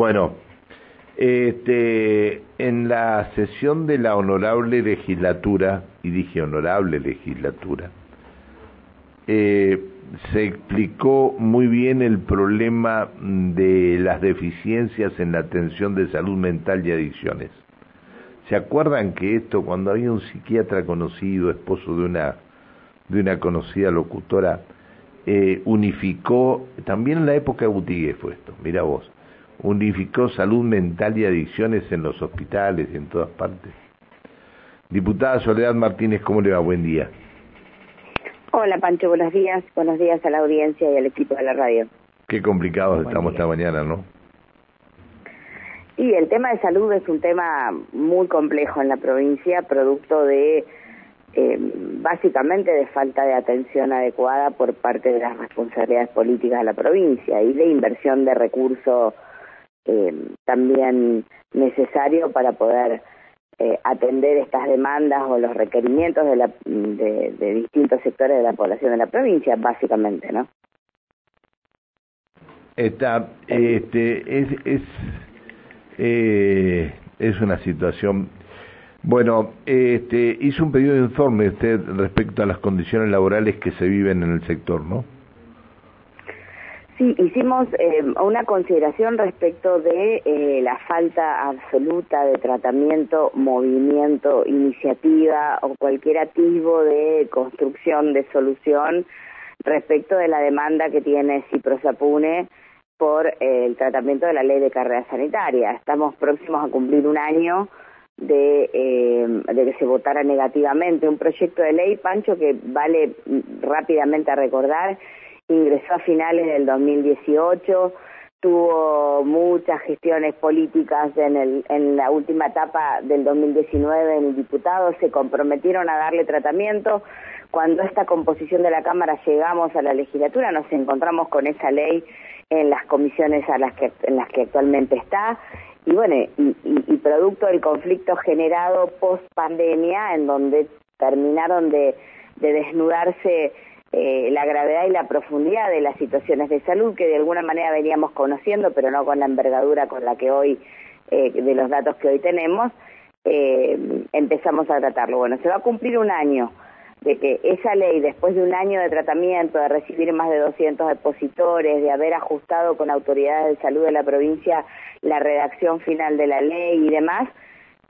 Bueno, este, en la sesión de la honorable legislatura, y dije honorable legislatura, eh, se explicó muy bien el problema de las deficiencias en la atención de salud mental y adicciones. ¿Se acuerdan que esto, cuando había un psiquiatra conocido, esposo de una, de una conocida locutora, eh, unificó, también en la época de Butigué fue esto, mira vos, unificó salud mental y adicciones en los hospitales y en todas partes. Diputada Soledad Martínez, ¿cómo le va? Buen día. Hola Pancho, buenos días. Buenos días a la audiencia y al equipo de la radio. Qué complicados estamos esta mañana, ¿no? Y el tema de salud es un tema muy complejo en la provincia, producto de eh, básicamente de falta de atención adecuada por parte de las responsabilidades políticas de la provincia y de inversión de recursos eh, también necesario para poder eh, atender estas demandas o los requerimientos de, la, de, distintos sectores de la población de la provincia, básicamente, ¿no? Está, este, es, es, eh, es una situación. Bueno, este, hizo un pedido de informe usted respecto a las condiciones laborales que se viven en el sector, ¿no? Sí, hicimos eh, una consideración respecto de eh, la falta absoluta de tratamiento, movimiento, iniciativa o cualquier atisbo de construcción de solución respecto de la demanda que tiene Ciprosapune por eh, el tratamiento de la ley de carrera sanitaria. Estamos próximos a cumplir un año de, de que se votara negativamente un proyecto de ley, Pancho, que vale mm, rápidamente a recordar ingresó a finales del 2018, tuvo muchas gestiones políticas en, la última etapa del 2019 en el diputado, se comprometieron a darle tratamiento. Cuando esta composición de la Cámara llegamos a la legislatura, nos encontramos con esa ley en las comisiones a las que, en las que actualmente está. Y bueno, y, y producto del conflicto generado post pandemia, en donde terminaron de, de desnudarse eh, la gravedad y la profundidad de las situaciones de salud que de alguna manera veníamos conociendo, pero no con la envergadura con la que hoy, eh, de los datos que hoy tenemos, eh, empezamos a tratarlo. Bueno, se va a cumplir un año de que esa ley, después de un año de tratamiento, de recibir más de 200 depositores, de haber ajustado con autoridades de salud de la provincia la redacción final de la ley y demás,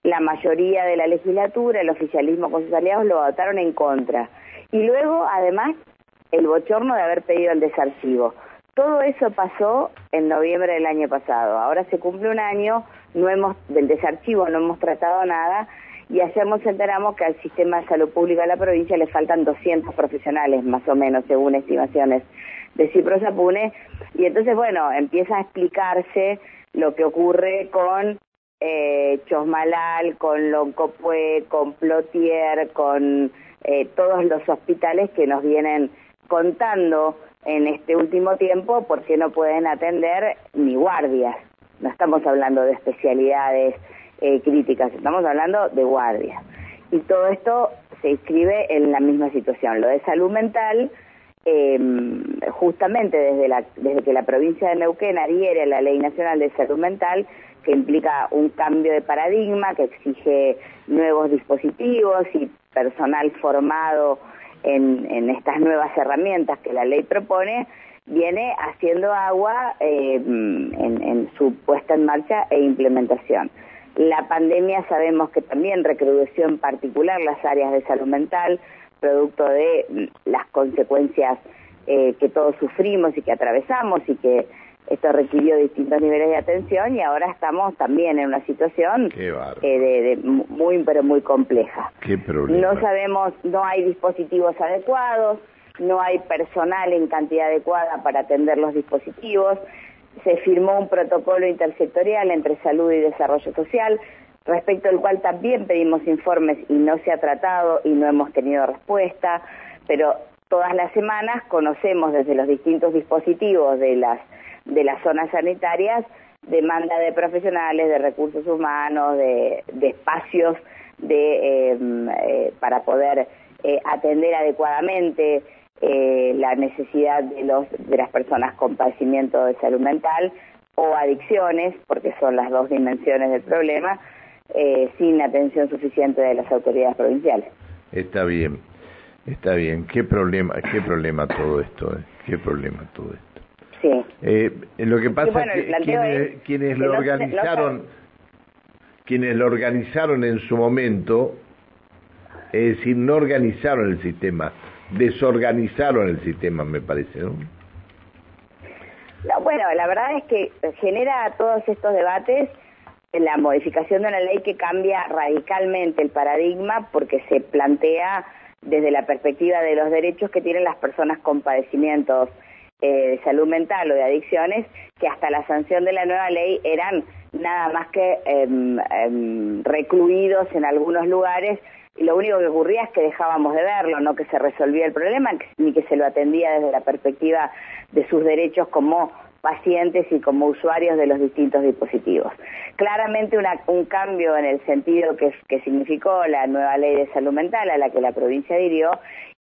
la mayoría de la legislatura, el oficialismo con sus aliados lo votaron en contra. Y luego, además, el bochorno de haber pedido el desarchivo. Todo eso pasó en noviembre del año pasado. Ahora se cumple un año, no hemos del desarchivo no hemos tratado nada y ayer enteramos que al sistema de salud pública de la provincia le faltan 200 profesionales más o menos según estimaciones de Ciprosa Pune y entonces bueno, empieza a explicarse lo que ocurre con eh, Chosmalal, con Loncopue, con Plotier, con eh, todos los hospitales que nos vienen contando en este último tiempo porque no pueden atender ni guardias. No estamos hablando de especialidades eh, críticas, estamos hablando de guardias. Y todo esto se inscribe en la misma situación. Lo de salud mental, em, justamente desde, desde que la provincia de Neuquén adhiere a la Ley Nacional de Salud Mental, que implica un cambio de paradigma, que exige nuevos dispositivos y personal formado en, estas nuevas herramientas que la ley propone, viene haciendo agua eh, en, su puesta en marcha e implementación. La pandemia sabemos que también recrudeció en particular las áreas de salud mental, producto de las consecuencias eh, que todos sufrimos y que atravesamos y que esto requirió distintos niveles de atención y ahora estamos también en una situación eh, de, muy pero muy compleja. No sabemos, no hay dispositivos adecuados, no hay personal en cantidad adecuada para atender los dispositivos. Se firmó un protocolo intersectorial entre salud y desarrollo social, respecto al cual también pedimos informes y no se ha tratado y no hemos tenido respuesta, pero todas las semanas conocemos desde los distintos dispositivos de las de las zonas sanitarias demanda de profesionales, de recursos humanos, de, espacios de, em, eh, para poder eh, atender adecuadamente eh, la necesidad de, los, de las personas con padecimiento de salud mental o adicciones, porque son las dos dimensiones del problema, eh, sin atención suficiente de las autoridades provinciales. Está bien, está bien. ¿Qué problema, qué problema todo esto? ¿Qué problema todo esto? Sí. Eh, lo que pasa es que quienes, lo organizaron, quienes lo organizaron en su momento, es decir, no organizaron el sistema, desorganizaron el sistema, me parece, ¿no? bueno, la verdad es que genera todos estos debates la modificación de una ley que cambia radicalmente el paradigma porque se plantea desde la perspectiva de los derechos que tienen las personas con padecimientos eh, de salud mental o de adicciones, que hasta la sanción de la nueva ley eran nada más que em, em, recluidos en algunos lugares y lo único que ocurría es que dejábamos de verlo, no que se resolvía el problema ni que se lo atendía desde la perspectiva de sus derechos como pacientes y como usuarios de los distintos dispositivos. Claramente un cambio en el sentido que, que significó la nueva ley de salud mental a la que la provincia adhirió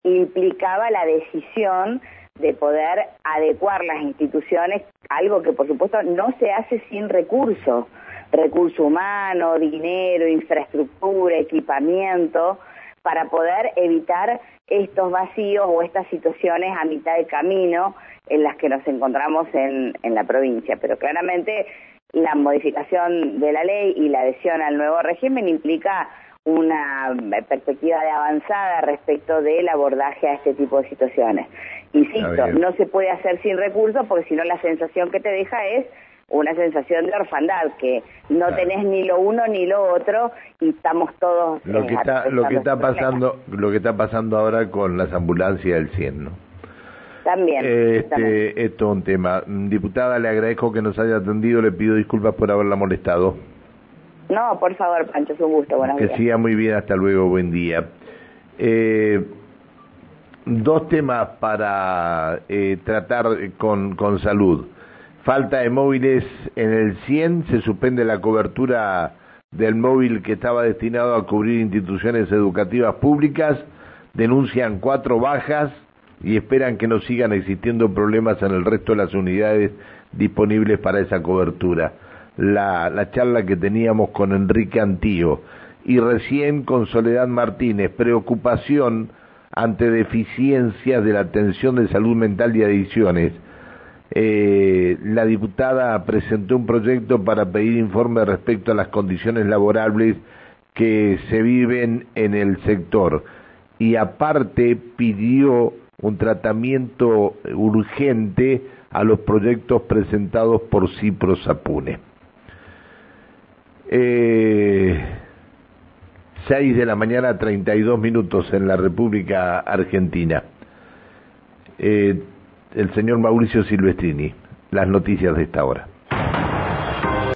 implicaba la decisión de poder adecuar las instituciones, algo que por supuesto no se hace sin recursos, recurso humano, dinero, infraestructura, equipamiento, para poder evitar estos vacíos o estas situaciones a mitad de camino en las que nos encontramos en, en la provincia. Pero claramente la modificación de la ley y la adhesión al nuevo régimen implica una perspectiva de avanzada respecto del abordaje a este tipo de situaciones. Insisto, no se puede hacer sin recursos porque si no la sensación que te deja es una sensación de orfandad, que no tenés ni lo uno ni lo otro y estamos todos... Lo que, está, lo que está pasando lo que está pasando ahora con las ambulancias del 100, ¿no? También. Este, Esto es un tema. Diputada, le agradezco que nos haya atendido, le pido disculpas por haberla molestado. No, por favor, Pancho, es un gusto. Buenos que siga muy bien, hasta luego, buen día. Eh, dos temas para eh, tratar con, con salud falta de móviles en el 100, se suspende la cobertura del móvil que estaba destinado a cubrir instituciones educativas públicas, denuncian cuatro bajas y esperan que no sigan existiendo problemas en el resto de las unidades disponibles para esa cobertura. La, la charla que teníamos con Enrique Antío. Y recién con Soledad Martínez, preocupación ante deficiencias de la atención de salud mental y adicciones. Eh, la diputada presentó un proyecto para pedir informe respecto a las condiciones laborables que se viven en el sector. Y aparte pidió un tratamiento urgente a los proyectos presentados por Cipro Sapune. Eh, 6 de la mañana, 32 minutos en la República Argentina. Eh, el señor Mauricio Silvestrini. Las noticias de esta hora.